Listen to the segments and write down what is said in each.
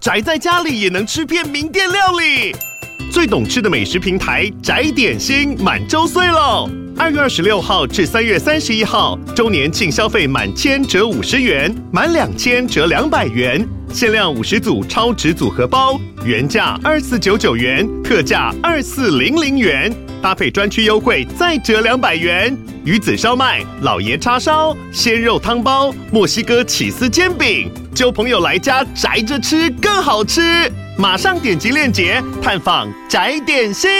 宅在家里也能吃遍名店料理。最懂吃的美食平台宅点心满周岁喽！二月二十六号至三月三十一号，周年庆消费满千折五十元，满两千折两百元，限量五十组超值组合包，原价二四九九元，特价二四零零元，搭配专区优惠再折两百元。鱼子烧麦、老爷叉烧、鲜肉汤包、墨西哥起司煎饼，揪朋友来家宅着吃更好吃。马上点击链接探访宅点心。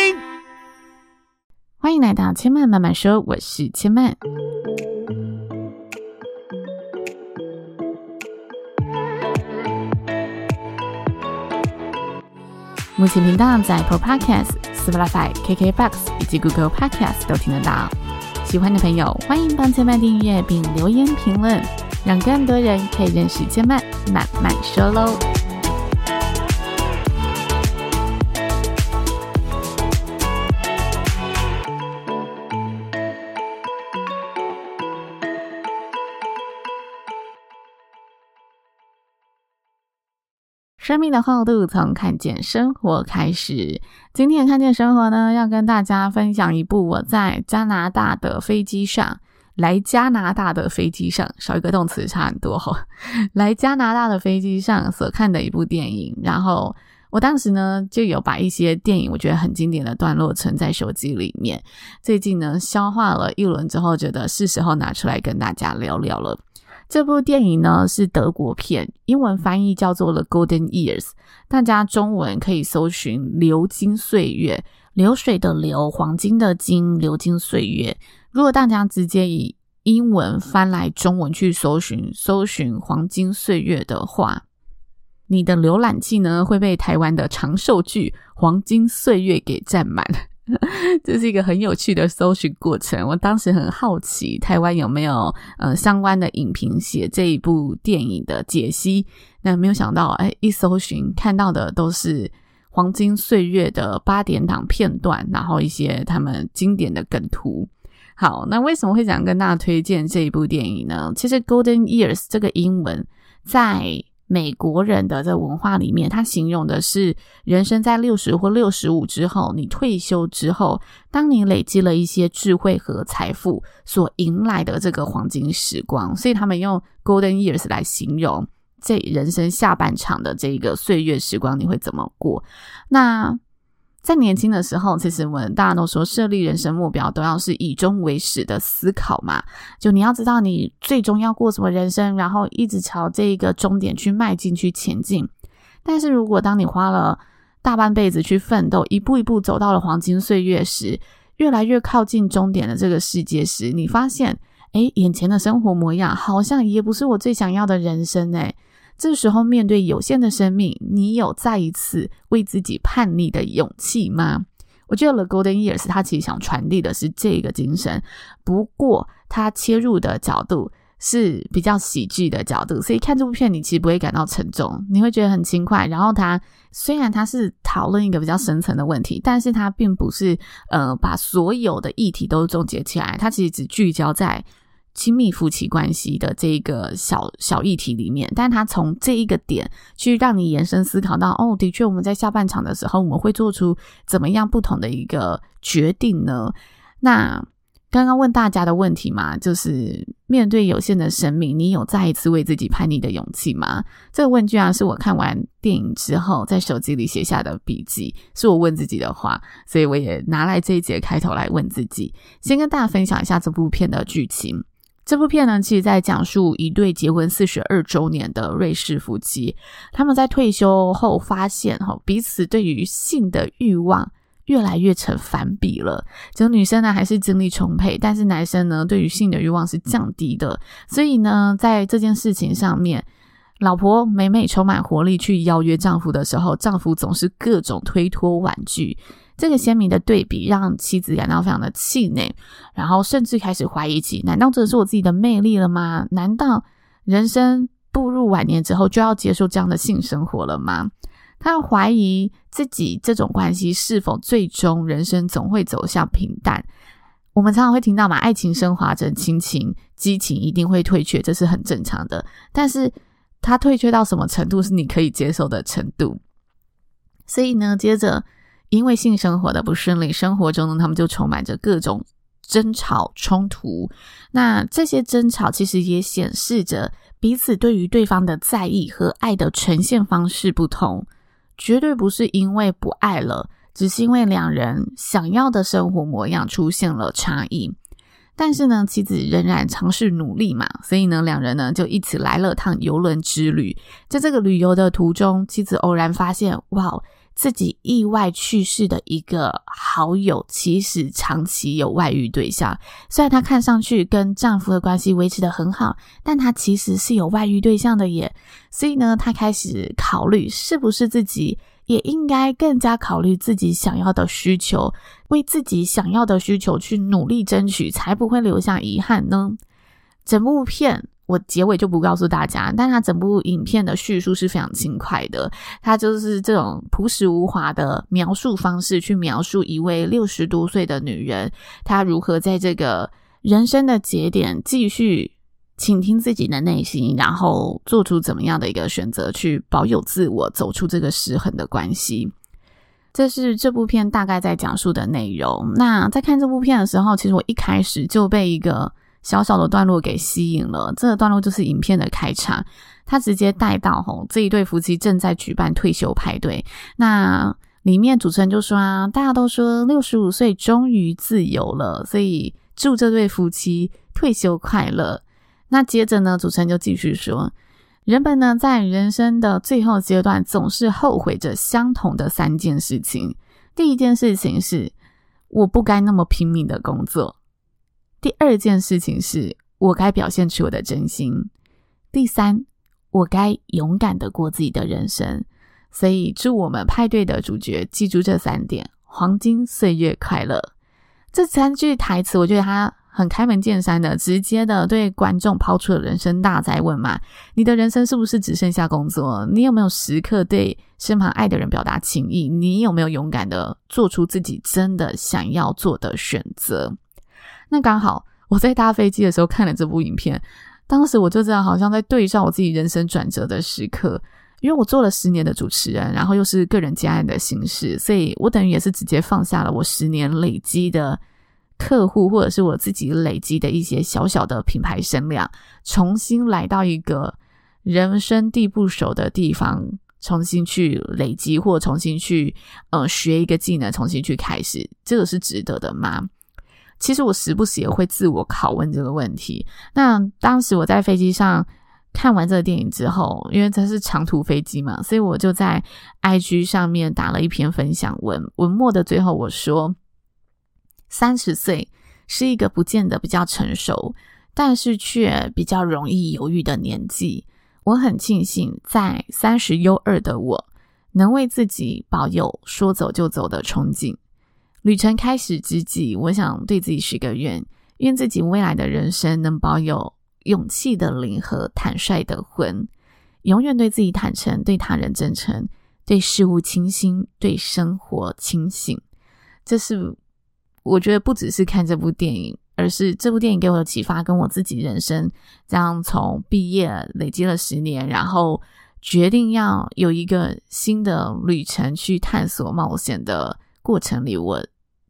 欢迎来到千曼慢慢说，我是千曼。目前频道在 Apple Podcast、Spotify、KKBox 以及 Google Podcast 都听得到。喜欢的朋友欢迎帮千曼订阅并留言评论，让更多人可以认识千曼慢慢说喽。生命的厚度从看见生活开始。今天看见生活呢，要跟大家分享一部我在加拿大的飞机上，来加拿大的飞机上，少一个动词差很多哈。来加拿大的飞机上所看的一部电影，然后我当时呢就有把一些电影我觉得很经典的段落存在手机里面。最近呢消化了一轮之后，觉得是时候拿出来跟大家聊聊了。这部电影呢是德国片，英文翻译叫做《The Golden Years》，大家中文可以搜寻《流金岁月》，流水的流，黄金的金，流金岁月。如果大家直接以英文翻来中文去搜寻，搜寻黄金岁月的话，你的浏览器呢会被台湾的长寿剧《黄金岁月》给占满。这是一个很有趣的搜寻过程。我当时很好奇，台湾有没有呃相关的影评写这一部电影的解析？那没有想到，哎，一搜寻看到的都是黄金岁月的八点档片段，然后一些他们经典的梗图。好，那为什么会想跟大家推荐这一部电影呢？其实 “Golden Years” 这个英文在美国人的这文化里面，他形容的是人生在六十或六十五之后，你退休之后，当你累积了一些智慧和财富所迎来的这个黄金时光，所以他们用 Golden Years 来形容这人生下半场的这个岁月时光，你会怎么过？那。在年轻的时候，其实我们大家都说设立人生目标都要是以终为始的思考嘛。就你要知道你最终要过什么人生，然后一直朝这一个终点去迈进、去前进。但是如果当你花了大半辈子去奋斗，一步一步走到了黄金岁月时，越来越靠近终点的这个世界时，你发现，诶，眼前的生活模样好像也不是我最想要的人生诶。这时候，面对有限的生命，你有再一次为自己叛逆的勇气吗？我觉得《The Golden Years》他其实想传递的是这个精神，不过他切入的角度是比较喜剧的角度，所以看这部片你其实不会感到沉重，你会觉得很轻快。然后他虽然他是讨论一个比较深层的问题，但是他并不是呃把所有的议题都总结起来，他其实只聚焦在。亲密夫妻关系的这个小小议题里面，但他从这一个点去让你延伸思考到，哦，的确，我们在下半场的时候，我们会做出怎么样不同的一个决定呢？那刚刚问大家的问题嘛，就是面对有限的生命，你有再一次为自己叛逆的勇气吗？这个问句啊，是我看完电影之后在手机里写下的笔记，是我问自己的话，所以我也拿来这一节开头来问自己。先跟大家分享一下这部片的剧情。这部片呢，其实在讲述一对结婚四十二周年的瑞士夫妻，他们在退休后发现，哈，彼此对于性的欲望越来越成反比了。就女生呢还是精力充沛，但是男生呢对于性的欲望是降低的。所以呢，在这件事情上面，老婆每每充满活力去邀约丈夫的时候，丈夫总是各种推脱婉拒。这个鲜明的对比让妻子感到非常的气馁，然后甚至开始怀疑起：难道这是我自己的魅力了吗？难道人生步入晚年之后就要接受这样的性生活了吗？他怀疑自己这种关系是否最终人生总会走向平淡。我们常常会听到嘛，爱情升华成亲情，激情一定会退却，这是很正常的。但是他退却到什么程度是你可以接受的程度？所以呢，接着因为性生活的不顺利，生活中呢，他们就充满着各种争吵冲突。那这些争吵其实也显示着彼此对于对方的在意和爱的呈现方式不同，绝对不是因为不爱了，只是因为两人想要的生活模样出现了差异。但是呢，妻子仍然尝试努力嘛，所以呢，两人呢就一起来了趟游轮之旅。在这个旅游的途中，妻子偶然发现，哇，自己意外去世的一个好友，其实长期有外遇对象。虽然她看上去跟丈夫的关系维持得很好，但她其实是有外遇对象的耶。所以呢，她开始考虑是不是自己。也应该更加考虑自己想要的需求，为自己想要的需求去努力争取，才不会留下遗憾呢。整部片我结尾就不告诉大家，但它整部影片的叙述是非常轻快的，它就是这种朴实无华的描述方式去描述一位六十多岁的女人，她如何在这个人生的节点继续。倾听自己的内心，然后做出怎么样的一个选择，去保有自我，走出这个失衡的关系。这是这部片大概在讲述的内容。那在看这部片的时候，其实我一开始就被一个小小的段落给吸引了。这个段落就是影片的开场，他直接带到吼这一对夫妻正在举办退休派对。那里面主持人就说啊，大家都说六十五岁终于自由了，所以祝这对夫妻退休快乐。那接着呢，主持人就继续说，人们呢在人生的最后阶段总是后悔着相同的三件事情。第一件事情是我不该那么拼命的工作；第二件事情是我该表现出我的真心；第三，我该勇敢的过自己的人生。所以，祝我们派对的主角记住这三点，黄金岁月快乐。这三句台词，我觉得他。很开门见山的，直接的对观众抛出了人生大哉问嘛：你的人生是不是只剩下工作？你有没有时刻对身旁爱的人表达情意？你有没有勇敢的做出自己真的想要做的选择？那刚好我在搭飞机的时候看了这部影片，当时我就这样好像在对照我自己人生转折的时刻，因为我做了十年的主持人，然后又是个人接案的形式，所以我等于也是直接放下了我十年累积的。客户或者是我自己累积的一些小小的品牌声量，重新来到一个人生地不熟的地方，重新去累积或重新去呃学一个技能，重新去开始，这个是值得的吗？其实我时不时也会自我拷问这个问题。那当时我在飞机上看完这个电影之后，因为这是长途飞机嘛，所以我就在 IG 上面打了一篇分享文，文末的最后我说。三十岁是一个不见得比较成熟，但是却比较容易犹豫的年纪。我很庆幸，在三十又二的我，能为自己保有说走就走的憧憬。旅程开始之际，我想对自己许个愿，愿自己未来的人生能保有勇气的灵和坦率的魂，永远对自己坦诚，对他人真诚，对事物清新，对生活清醒。这是。我觉得不只是看这部电影，而是这部电影给我的启发，跟我自己人生这样从毕业累积了十年，然后决定要有一个新的旅程去探索冒险的过程里，我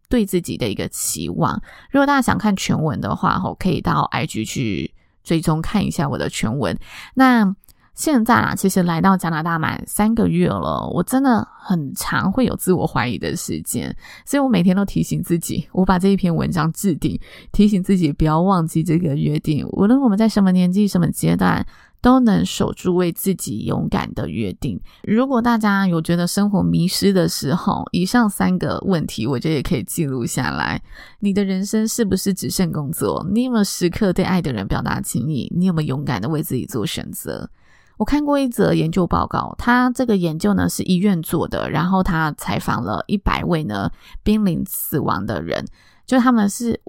对自己的一个期望。如果大家想看全文的话，吼，可以到 IG 去追踪看一下我的全文。那。现在啊，其实来到加拿大满三个月了，我真的很常会有自我怀疑的时间，所以我每天都提醒自己，我把这一篇文章置顶，提醒自己不要忘记这个约定。无论我们在什么年纪、什么阶段，都能守住为自己勇敢的约定。如果大家有觉得生活迷失的时候，以上三个问题，我觉得也可以记录下来。你的人生是不是只剩工作？你有没有时刻对爱的人表达情意？你有没有勇敢的为自己做选择？我看过一则研究报告，他这个研究呢是医院做的，然后他采访了一百位呢濒临死亡的人，就他们是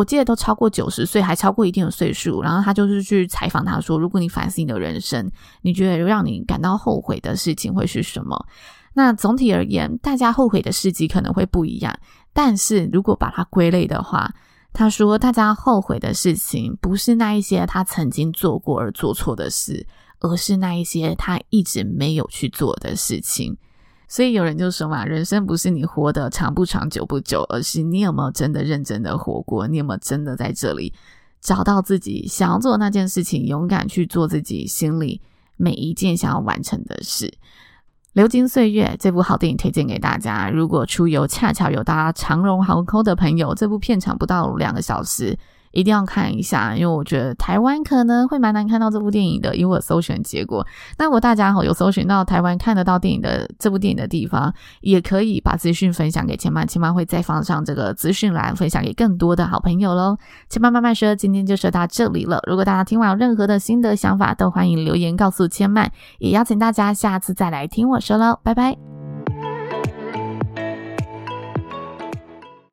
我记得都超过九十岁，还超过一定的岁数，然后他就是去采访他说，如果你反思你的人生，你觉得让你感到后悔的事情会是什么？那总体而言，大家后悔的事迹可能会不一样，但是如果把它归类的话，他说大家后悔的事情不是那一些他曾经做过而做错的事。而是那一些他一直没有去做的事情。所以有人就说嘛，人生不是你活得长不长、久不久，而是你有没有真的认真的活过，你有没有真的在这里找到自己想要做的那件事情，勇敢去做自己心里每一件想要完成的事。流金岁月这部好电影推荐给大家。如果出游恰巧有搭长荣航空的朋友，这部片长不到两个小时。一定要看一下，因为我觉得台湾可能会蛮难看到这部电影的，因我搜寻结果。那如果大家有搜寻到台湾看得到电影的这部电影的地方，也可以把资讯分享给千曼，千曼会再放上这个资讯栏，分享给更多的好朋友喽。千曼慢慢说，今天就说到这里了。如果大家听完有任何的心得想法，都欢迎留言告诉千曼，也邀请大家下次再来听我说喽，拜拜。